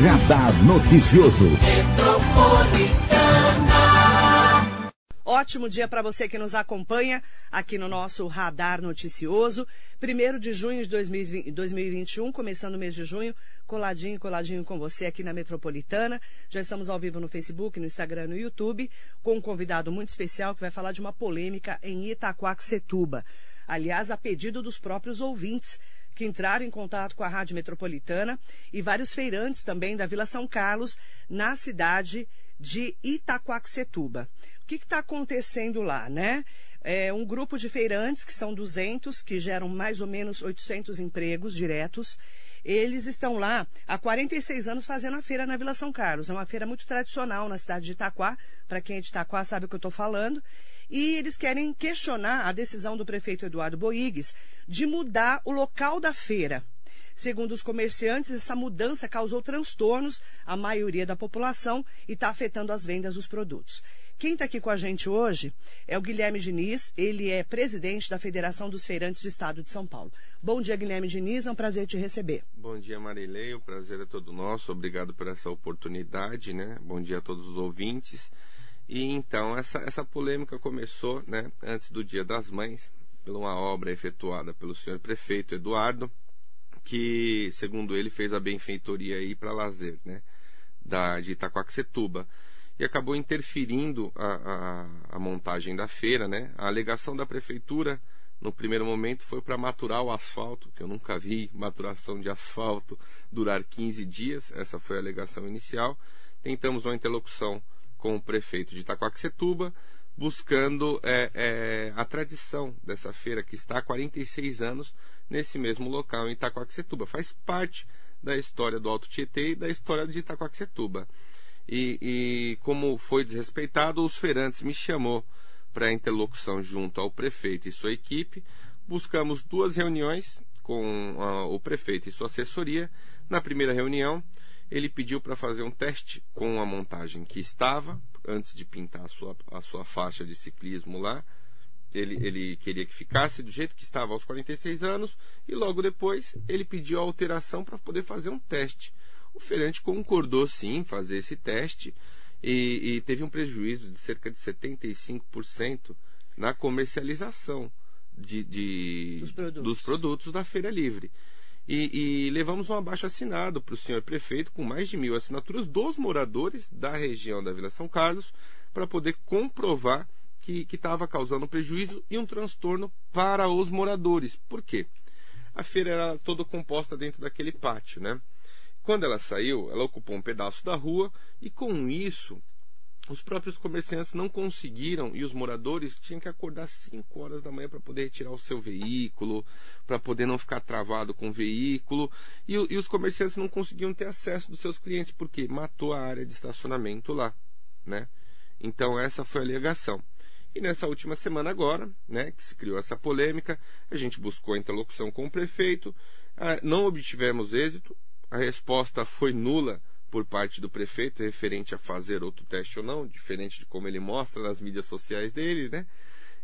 Radar Noticioso. Ótimo dia para você que nos acompanha aqui no nosso Radar Noticioso. Primeiro de junho de 2021, começando o mês de junho, coladinho, coladinho com você aqui na Metropolitana. Já estamos ao vivo no Facebook, no Instagram, no YouTube, com um convidado muito especial que vai falar de uma polêmica em Itaquaquecetuba. Aliás, a pedido dos próprios ouvintes que entraram em contato com a Rádio Metropolitana e vários feirantes também da Vila São Carlos, na cidade de Itaquaquecetuba que está acontecendo lá, né? É um grupo de feirantes, que são 200, que geram mais ou menos 800 empregos diretos. Eles estão lá há 46 anos fazendo a feira na Vila São Carlos. É uma feira muito tradicional na cidade de Itaquá. Para quem é de Itaquá sabe o que eu estou falando. E eles querem questionar a decisão do prefeito Eduardo Boigues de mudar o local da feira. Segundo os comerciantes, essa mudança causou transtornos à maioria da população e está afetando as vendas dos produtos. Quem está aqui com a gente hoje é o Guilherme Diniz, ele é presidente da Federação dos Feirantes do Estado de São Paulo. Bom dia, Guilherme Diniz, é um prazer te receber. Bom dia, Marilei, o prazer é todo nosso, obrigado por essa oportunidade, né? Bom dia a todos os ouvintes. E então, essa, essa polêmica começou, né, antes do Dia das Mães, por uma obra efetuada pelo senhor prefeito Eduardo, que, segundo ele, fez a benfeitoria aí para lazer, né, da, de Itacoaxetuba e acabou interferindo a, a, a, montagem da feira, né? A alegação da prefeitura no primeiro momento foi para maturar o asfalto, que eu nunca vi maturação de asfalto durar 15 dias, essa foi a alegação inicial. Tentamos uma interlocução com o prefeito de Itacoaxetuba, buscando é, é, a tradição dessa feira que está há 46 anos nesse mesmo local em Itacoaxetuba. Faz parte da história do Alto Tietê e da história de Itacoaxetuba. E, e como foi desrespeitado, os feirantes me chamou para interlocução junto ao prefeito e sua equipe. Buscamos duas reuniões com uh, o prefeito e sua assessoria. Na primeira reunião, ele pediu para fazer um teste com a montagem que estava, antes de pintar a sua, a sua faixa de ciclismo lá. Ele, ele queria que ficasse do jeito que estava aos 46 anos, e logo depois ele pediu a alteração para poder fazer um teste. O feirante concordou sim fazer esse teste e, e teve um prejuízo de cerca de 75% na comercialização de, de dos, produtos. dos, produtos. da Feira Livre. E, e levamos um abaixo assinado para o senhor prefeito com mais de mil assinaturas dos moradores da região da Vila São Carlos para poder comprovar que estava causando prejuízo e um transtorno para os moradores. Por quê? A feira era toda composta dentro daquele pátio, né? Quando ela saiu, ela ocupou um pedaço da rua e com isso os próprios comerciantes não conseguiram e os moradores tinham que acordar 5 horas da manhã para poder retirar o seu veículo, para poder não ficar travado com o veículo. E, e, os comerciantes não conseguiam ter acesso dos seus clientes, porque matou a área de estacionamento lá. Né? Então, essa foi a alegação. E nessa última semana, agora, né, que se criou essa polêmica, a gente buscou a interlocução com o prefeito, ah, não obtivemos êxito, a resposta foi nula por parte do prefeito referente a fazer outro teste ou não, diferente de como ele mostra nas mídias sociais dele, né?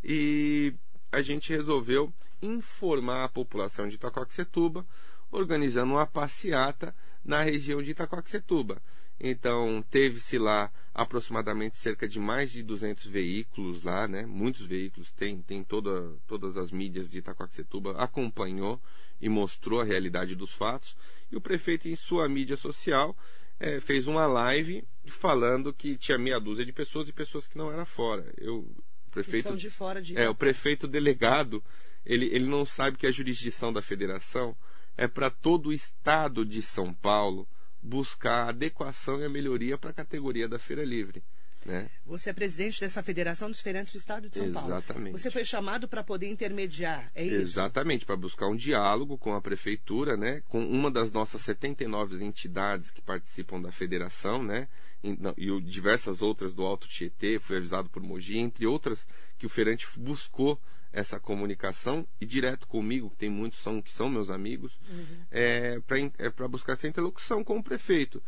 E a gente resolveu informar a população de Itacoaxetuba, organizando uma passeata na região de Itacoaxetuba. Então, teve-se lá aproximadamente cerca de mais de 200 veículos lá, né? Muitos veículos, tem, tem toda, todas as mídias de Itacoaxetuba, acompanhou e mostrou a realidade dos fatos. E o prefeito, em sua mídia social, é, fez uma live falando que tinha meia dúzia de pessoas e pessoas que não eram fora. Eu, o prefeito, de fora de é, o prefeito delegado, ele, ele não sabe que a jurisdição da federação é para todo o estado de São Paulo buscar a adequação e a melhoria para a categoria da Feira Livre. Né? Você é presidente dessa Federação dos Feirantes do Estado de São Exatamente. Paulo. Exatamente. Você foi chamado para poder intermediar, é isso? Exatamente, para buscar um diálogo com a prefeitura, né? com uma das nossas 79 entidades que participam da federação, né? e, não, e diversas outras do Alto Tietê, fui avisado por Mogi, entre outras que o feirante buscou essa comunicação e direto comigo, que tem muitos são, que são meus amigos, uhum. é, para é buscar essa interlocução com o prefeito.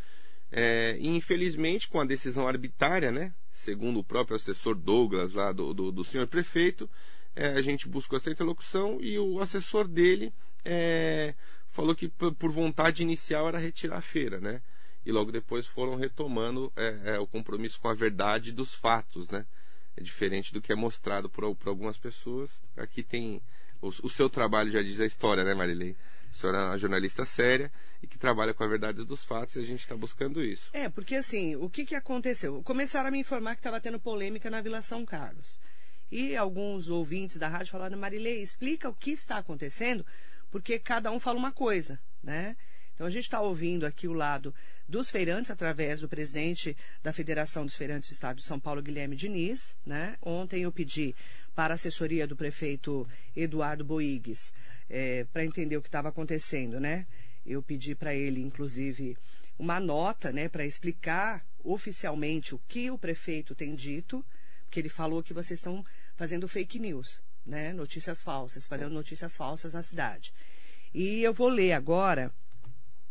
É, e infelizmente, com a decisão arbitrária, né, segundo o próprio assessor Douglas, lá do, do, do senhor prefeito, é, a gente buscou essa interlocução e o assessor dele é, falou que por vontade inicial era retirar a feira, né? e logo depois foram retomando é, é, o compromisso com a verdade dos fatos, né? É diferente do que é mostrado por, por algumas pessoas. Aqui tem o, o, seu trabalho já diz a história, né, Marilei? A senhora é uma jornalista séria e que trabalha com a verdade dos fatos e a gente está buscando isso. É, porque assim, o que, que aconteceu? Começaram a me informar que estava tendo polêmica na Vila São Carlos. E alguns ouvintes da rádio falaram, Marilei, explica o que está acontecendo, porque cada um fala uma coisa, né? Então a gente está ouvindo aqui o lado dos feirantes através do presidente da Federação dos Feirantes do Estado de São Paulo, Guilherme Diniz. Né? Ontem eu pedi para a assessoria do prefeito Eduardo Boigues é, para entender o que estava acontecendo, né? Eu pedi para ele, inclusive, uma nota, né, para explicar oficialmente o que o prefeito tem dito, porque ele falou que vocês estão fazendo fake news, né, notícias falsas, espalhando notícias falsas na cidade. E eu vou ler agora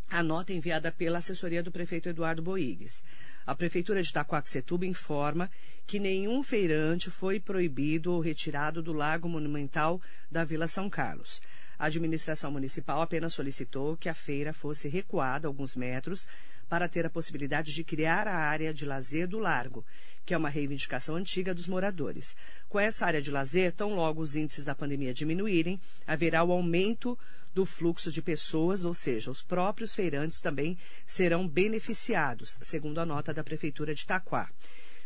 a nota enviada pela assessoria do prefeito Eduardo Boigues. A Prefeitura de Itacoaxetuba informa que nenhum feirante foi proibido ou retirado do Lago Monumental da Vila São Carlos. A administração municipal apenas solicitou que a feira fosse recuada alguns metros para ter a possibilidade de criar a área de lazer do largo, que é uma reivindicação antiga dos moradores. Com essa área de lazer, tão logo os índices da pandemia diminuírem, haverá o aumento do fluxo de pessoas, ou seja, os próprios feirantes também serão beneficiados, segundo a nota da Prefeitura de Itaquá.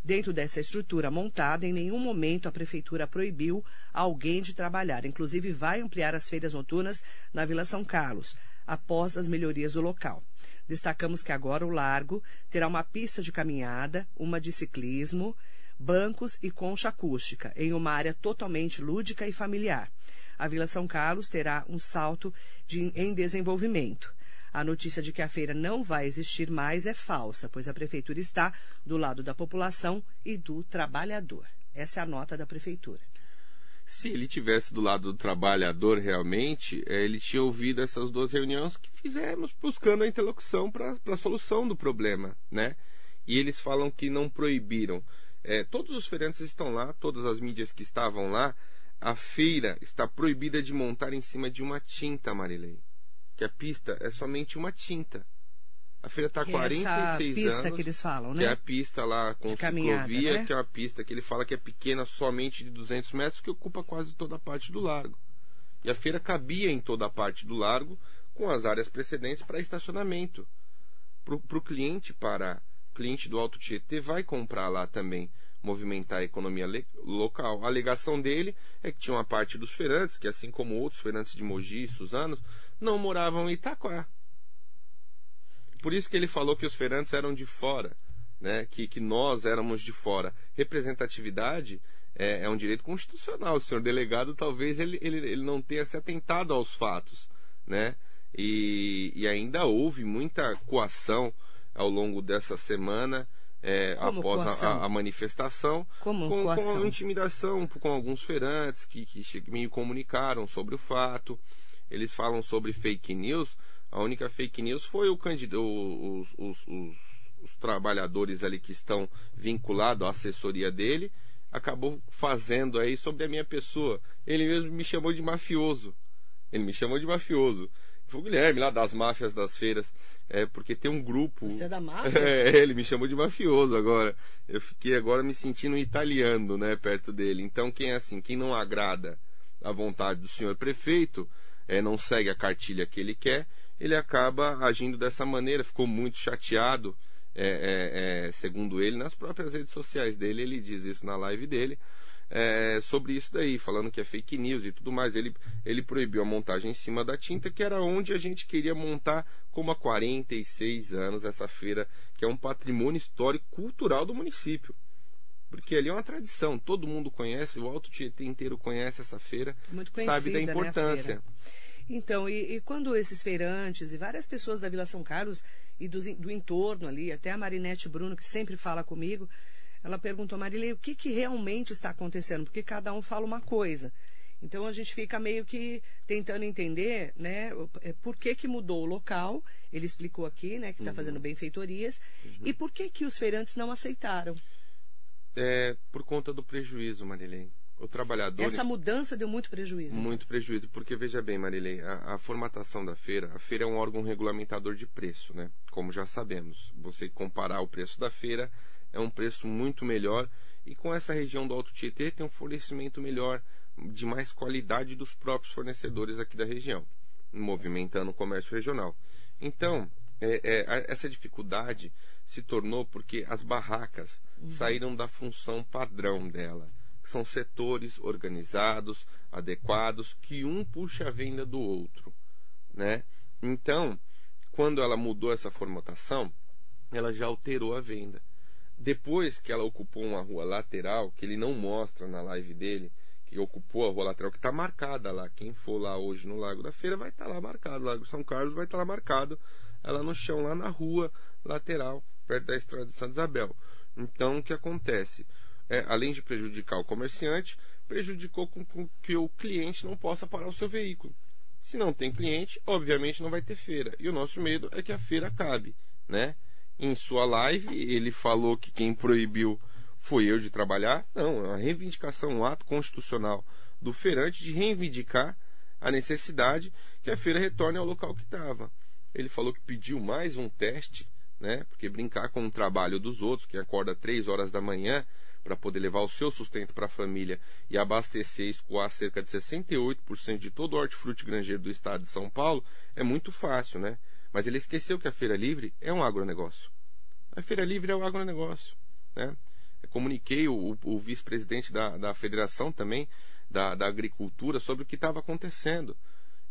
Dentro dessa estrutura montada, em nenhum momento a Prefeitura proibiu alguém de trabalhar. Inclusive, vai ampliar as feiras noturnas na Vila São Carlos, após as melhorias do local. Destacamos que agora o Largo terá uma pista de caminhada, uma de ciclismo, bancos e concha acústica, em uma área totalmente lúdica e familiar a Vila São Carlos terá um salto de, em desenvolvimento. A notícia de que a feira não vai existir mais é falsa, pois a prefeitura está do lado da população e do trabalhador. Essa é a nota da prefeitura. Se ele tivesse do lado do trabalhador realmente, é, ele tinha ouvido essas duas reuniões que fizemos buscando a interlocução para a solução do problema, né? E eles falam que não proibiram. É, todos os feirantes estão lá, todas as mídias que estavam lá a feira está proibida de montar em cima de uma tinta, Marilei. Que a pista é somente uma tinta. A feira está há 46 é essa anos. que eles falam, né? Que é a pista lá com ciclovia, né? que é uma pista que ele fala que é pequena somente de 200 metros, que ocupa quase toda a parte do largo. E a feira cabia em toda a parte do largo, com as áreas precedentes para estacionamento. Para o cliente parar. O cliente do Alto Tietê vai comprar lá também movimentar a economia local. A alegação dele é que tinha uma parte dos feirantes, que assim como outros feirantes de Mogi e Suzanos, não moravam em Itaquá. Por isso que ele falou que os feirantes eram de fora, né? que, que nós éramos de fora. Representatividade é, é um direito constitucional. O senhor delegado talvez ele, ele, ele não tenha se atentado aos fatos. Né? E, e ainda houve muita coação ao longo dessa semana é, após a, a, manifestação, Como com, com intimidação com alguns feirantes que, que me comunicaram sobre o fato. Eles falam sobre fake news. A única fake news foi o candidato, os, os, os, os trabalhadores ali que estão vinculados à assessoria dele, acabou fazendo aí sobre a minha pessoa. Ele mesmo me chamou de mafioso. Ele me chamou de mafioso. Foi o Guilherme, lá das máfias das feiras. É, porque tem um grupo. Você é da máfia? É, ele me chamou de mafioso agora. Eu fiquei agora me sentindo italiano, né, perto dele. Então, quem é assim, quem não agrada a vontade do senhor prefeito, é, não segue a cartilha que ele quer, ele acaba agindo dessa maneira. Ficou muito chateado, é, é, é segundo ele, nas próprias redes sociais dele. Ele diz isso na live dele é, sobre isso daí, falando que é fake news e tudo mais. Ele, ele proibiu a montagem em cima da tinta, que era onde a gente queria montar como há 46 anos essa feira, que é um patrimônio histórico cultural do município. Porque ali é uma tradição, todo mundo conhece, o Alto Tietê inteiro conhece essa feira, sabe da né, importância. Né, então, e, e, quando esses feirantes e várias pessoas da Vila São Carlos e do, do entorno ali, até a Marinete Bruno, que sempre fala comigo, ela perguntou, Marilei, o que, que realmente está acontecendo? Porque cada um fala uma coisa. Então a gente fica meio que tentando entender, né, é, por que, que mudou o local. Ele explicou aqui, né, que está uhum. fazendo benfeitorias. Uhum. E por que que os feirantes não aceitaram? É por conta do prejuízo, Marilene. O trabalhador. Essa mudança deu muito prejuízo. Muito prejuízo, porque veja bem, Marilei, a, a, formatação da feira, a feira é um órgão regulamentador de preço, né? Como já sabemos. Você comparar o preço da feira é um preço muito melhor e com essa região do Alto Tietê tem um fornecimento melhor, de mais qualidade dos próprios fornecedores aqui da região, movimentando o comércio regional. Então, é, é, essa dificuldade se tornou porque as barracas uhum. saíram da função padrão dela são setores organizados, adequados, que um puxa a venda do outro, né? Então, quando ela mudou essa formatação, ela já alterou a venda. Depois que ela ocupou uma rua lateral, que ele não mostra na live dele, que ocupou a rua lateral, que está marcada lá. Quem for lá hoje no Lago da Feira vai estar tá lá marcado. Lago São Carlos vai estar tá lá marcado, ela no chão, lá na rua lateral, perto da estrada de Santa Isabel. Então, o que acontece? é, além de prejudicar o comerciante, prejudicou com, com que o cliente não possa parar o seu veículo. Se não tem cliente, obviamente não vai ter feira. E o nosso medo é que a feira acabe, né? Em sua live, ele falou que quem proibiu foi eu de trabalhar. Não, é uma reivindicação, um ato constitucional do feirante de reivindicar a necessidade que a feira retorne ao local que estava. Ele falou que pediu mais um teste, né? Porque brincar com o trabalho dos outros, que acorda três horas da manhã para poder levar o seu sustento para a família e abastecer e escoar cerca de 68% de todo o hortifruti granjeiro do estado de São Paulo, é muito fácil, né? Mas ele esqueceu que a Feira Livre é um agronegócio. A Feira Livre é um agronegócio, né? Eu comuniquei o, o vice-presidente da, da federação também, da, da agricultura, sobre o que estava acontecendo.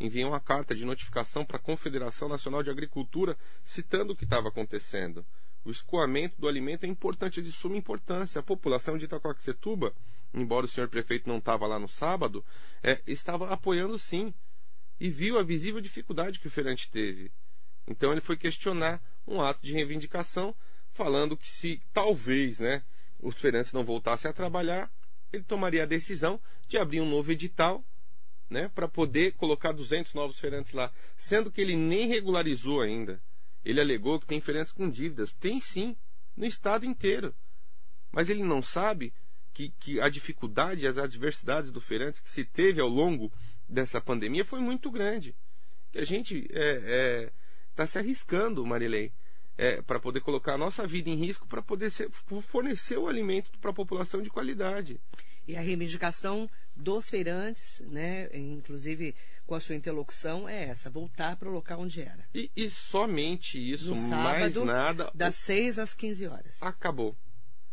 Enviei uma carta de notificação para a Confederação Nacional de Agricultura citando o que estava acontecendo. O escoamento do alimento é importante, é de suma importância. A população de Itacoaxetuba, embora o senhor prefeito não estava lá no sábado, é, estava apoiando sim. E viu a visível dificuldade que o feirante teve. Então ele foi questionar um ato de reivindicação, falando que se talvez né, os feirantes não voltassem a trabalhar, ele tomaria a decisão de abrir um novo edital né, para poder colocar 200 novos feirantes lá, sendo que ele nem regularizou ainda. Ele alegou que tem feirantes com dívidas. Tem sim, no estado inteiro. Mas ele não sabe que, que a dificuldade e as adversidades do feirante que se teve ao longo dessa pandemia foi muito grande. Que a gente está é, é, tá se arriscando, Marilei, é, para poder colocar a nossa vida em risco para poder ser, fornecer o alimento para a população de qualidade. E a reivindicação dos feirantes, né, inclusive com a sua interlocução, é essa: voltar para o local onde era. E, e somente isso, sábado, mais nada. Das 6 às 15 horas. Acabou.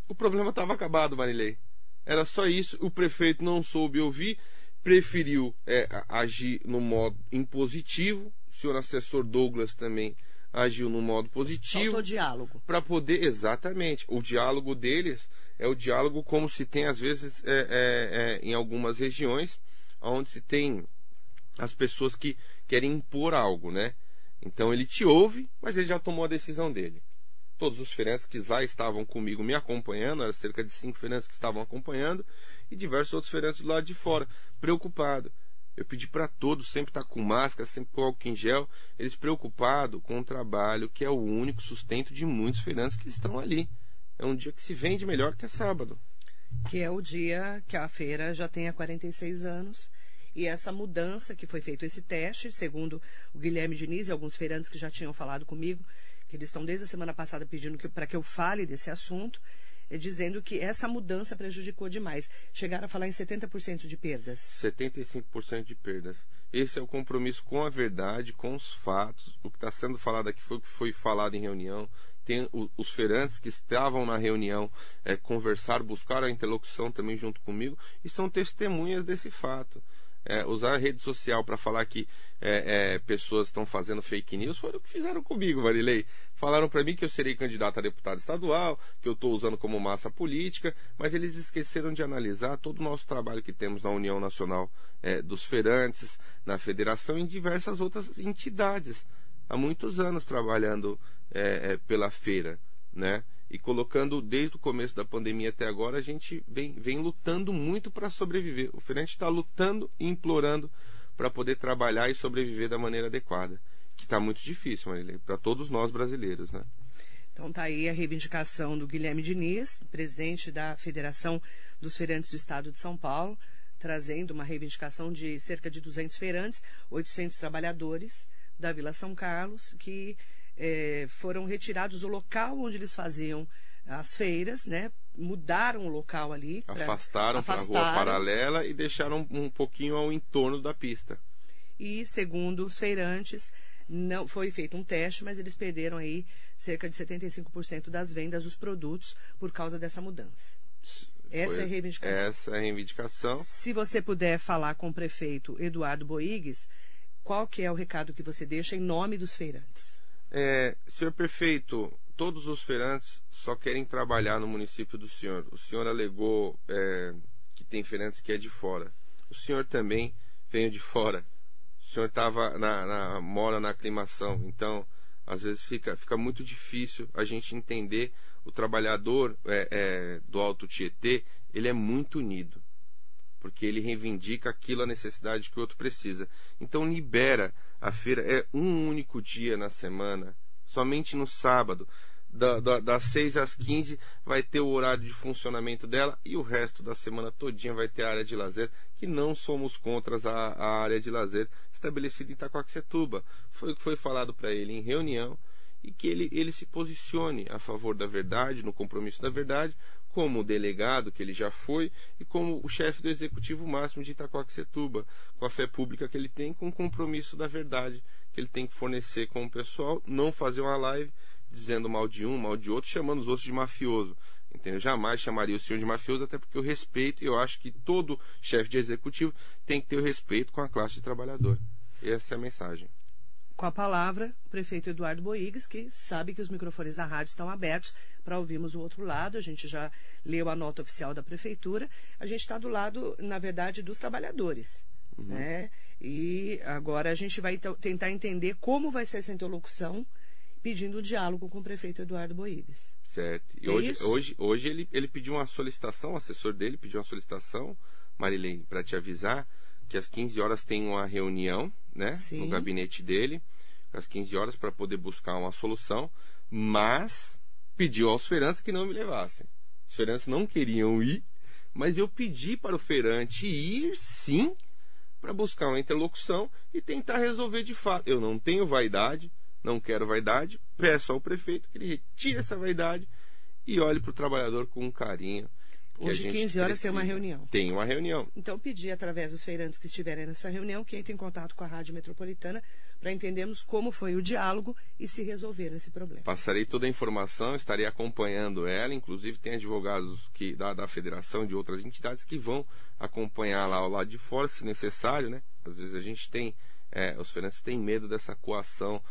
O problema estava acabado, Marilei. Era só isso. O prefeito não soube ouvir, preferiu é, agir no modo impositivo. O senhor assessor Douglas também agiu no modo positivo. diálogo. Para poder, exatamente. O diálogo deles é o diálogo como se tem, às vezes, é, é, é, em algumas regiões, onde se tem as pessoas que querem impor algo, né? Então ele te ouve, mas ele já tomou a decisão dele. Todos os feirantes que lá estavam comigo me acompanhando, eram cerca de cinco feirantes que estavam acompanhando, e diversos outros feirantes do lado de fora, preocupado. Eu pedi para todos sempre estar tá com máscara, sempre com álcool em gel, eles preocupados com o trabalho, que é o único sustento de muitos feirantes que estão ali. É um dia que se vende melhor que é sábado. Que é o dia que a feira já tem há 46 anos e essa mudança que foi feito esse teste, segundo o Guilherme Diniz e alguns feirantes que já tinham falado comigo, que eles estão desde a semana passada pedindo para que eu fale desse assunto, dizendo que essa mudança prejudicou demais. Chegaram a falar em 70% de perdas. 75% de perdas. Esse é o compromisso com a verdade, com os fatos. O que está sendo falado aqui foi o que foi falado em reunião. Tem os feirantes que estavam na reunião é, conversaram, buscaram a interlocução também junto comigo e são testemunhas desse fato é, usar a rede social para falar que é, é, pessoas estão fazendo fake news foi o que fizeram comigo, Marilei. Falaram para mim que eu serei candidato a deputado estadual, que eu estou usando como massa política, mas eles esqueceram de analisar todo o nosso trabalho que temos na União Nacional é, dos Feirantes, na Federação e em diversas outras entidades. Há muitos anos trabalhando é, é, pela feira, né? E colocando desde o começo da pandemia até agora, a gente vem, vem lutando muito para sobreviver. O Ferente está lutando e implorando para poder trabalhar e sobreviver da maneira adequada, que está muito difícil, para todos nós brasileiros, né? Então tá aí a reivindicação do Guilherme Diniz, presidente da Federação dos Feirantes do Estado de São Paulo, trazendo uma reivindicação de cerca de 200 feirantes, 800 trabalhadores da Vila São Carlos, que eh, foram retirados do local onde eles faziam as feiras, né? Mudaram o local ali. Pra, afastaram para a rua paralela e deixaram um pouquinho ao entorno da pista. E, segundo os feirantes, não foi feito um teste, mas eles perderam aí cerca de 75% das vendas dos produtos por causa dessa mudança. Essa é a reivindicação. Essa é a reivindicação. Se você puder falar com o prefeito Eduardo Boigues, qual que é o recado que você deixa em nome dos feirantes? É, senhor prefeito, todos os feirantes só querem trabalhar no município do senhor. O senhor alegou é, que tem feirantes que é de fora. O senhor também veio de fora. O senhor estava na, na, mora na aclimação. Então, às vezes fica, fica muito difícil a gente entender o trabalhador é, é, do Alto Tietê, ele é muito unido. Porque ele reivindica aquilo, a necessidade que o outro precisa. Então libera a feira. É um único dia na semana somente no sábado. Da, da, das 6 às 15 vai ter o horário de funcionamento dela e o resto da semana todinha vai ter a área de lazer, que não somos contra a, a área de lazer estabelecida em Itacoaxetuba. Foi o que foi falado para ele em reunião e que ele, ele se posicione a favor da verdade, no compromisso da verdade, como delegado que ele já foi e como o chefe do executivo máximo de Itacoaxetuba, com a fé pública que ele tem, com o compromisso da verdade que ele tem que fornecer com o pessoal, não fazer uma live dizendo mal de um, mal de outro, chamando os outros de mafioso. Entendeu? Jamais chamaria o senhor de mafioso, até porque eu respeito e eu acho que todo chefe de executivo tem que ter o respeito com a classe de trabalhador. Essa é a mensagem. Com a palavra, o prefeito Eduardo Boigues, que sabe que os microfones da rádio estão abertos para ouvirmos o outro lado. A gente já leu a nota oficial da prefeitura. A gente está do lado, na verdade, dos trabalhadores. Uhum. Né? E agora a gente vai tentar entender como vai ser essa interlocução, pedindo diálogo com o prefeito Eduardo Boíris. Certo. E é hoje, hoje, hoje ele, ele pediu uma solicitação, o assessor dele pediu uma solicitação, Marilene, para te avisar que às 15 horas tem uma reunião né, Sim. no gabinete dele, às 15 horas, para poder buscar uma solução, mas pediu aos feirantes que não me levassem. Os feirantes não queriam ir, mas eu pedi para o feirante ir sim para buscar uma interlocução e tentar resolver de fato. Eu não tenho vaidade, não quero vaidade, peço ao prefeito que ele retire essa vaidade e olhe para o trabalhador com carinho. Hoje, 15 horas, precisa. tem uma reunião. Tem uma reunião. Então, pedir através dos feirantes que estiverem nessa reunião que entrem em contato com a Rádio Metropolitana para entendermos como foi o diálogo e se resolver esse problema. Passarei toda a informação, estarei acompanhando ela, inclusive tem advogados que, da, da federação de outras entidades que vão acompanhar lá ao lado de fora, se necessário, né? Às vezes a gente tem, é, os feirantes têm medo dessa coação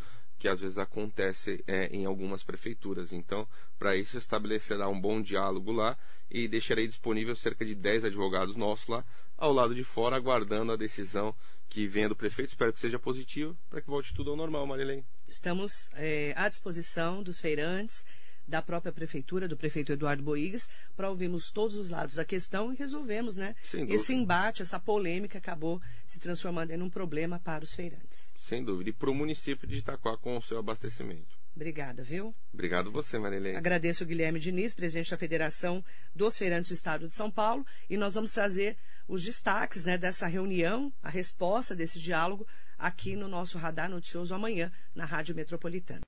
que às vezes acontece é, em algumas prefeituras. Então, para isso, estabelecerá um bom diálogo lá e deixarei disponível cerca de 10 advogados nossos lá, ao lado de fora, aguardando a decisão que venha do prefeito. Espero que seja positiva, para que volte tudo ao normal, Marilene. Estamos é, à disposição dos feirantes da própria prefeitura, do prefeito Eduardo Boigues, para ouvirmos todos os lados da questão e resolvemos, né? Esse embate, essa polêmica acabou se transformando em um problema para os feirantes. Sem dúvida. E para o município de Itaquá com o seu abastecimento. Obrigada, viu? Obrigado você, Marilene. Agradeço o Guilherme Diniz, presidente da Federação dos Feirantes do Estado de São Paulo, e nós vamos trazer os destaques né, dessa reunião, a resposta desse diálogo, aqui no nosso Radar Noticioso amanhã, na Rádio Metropolitana.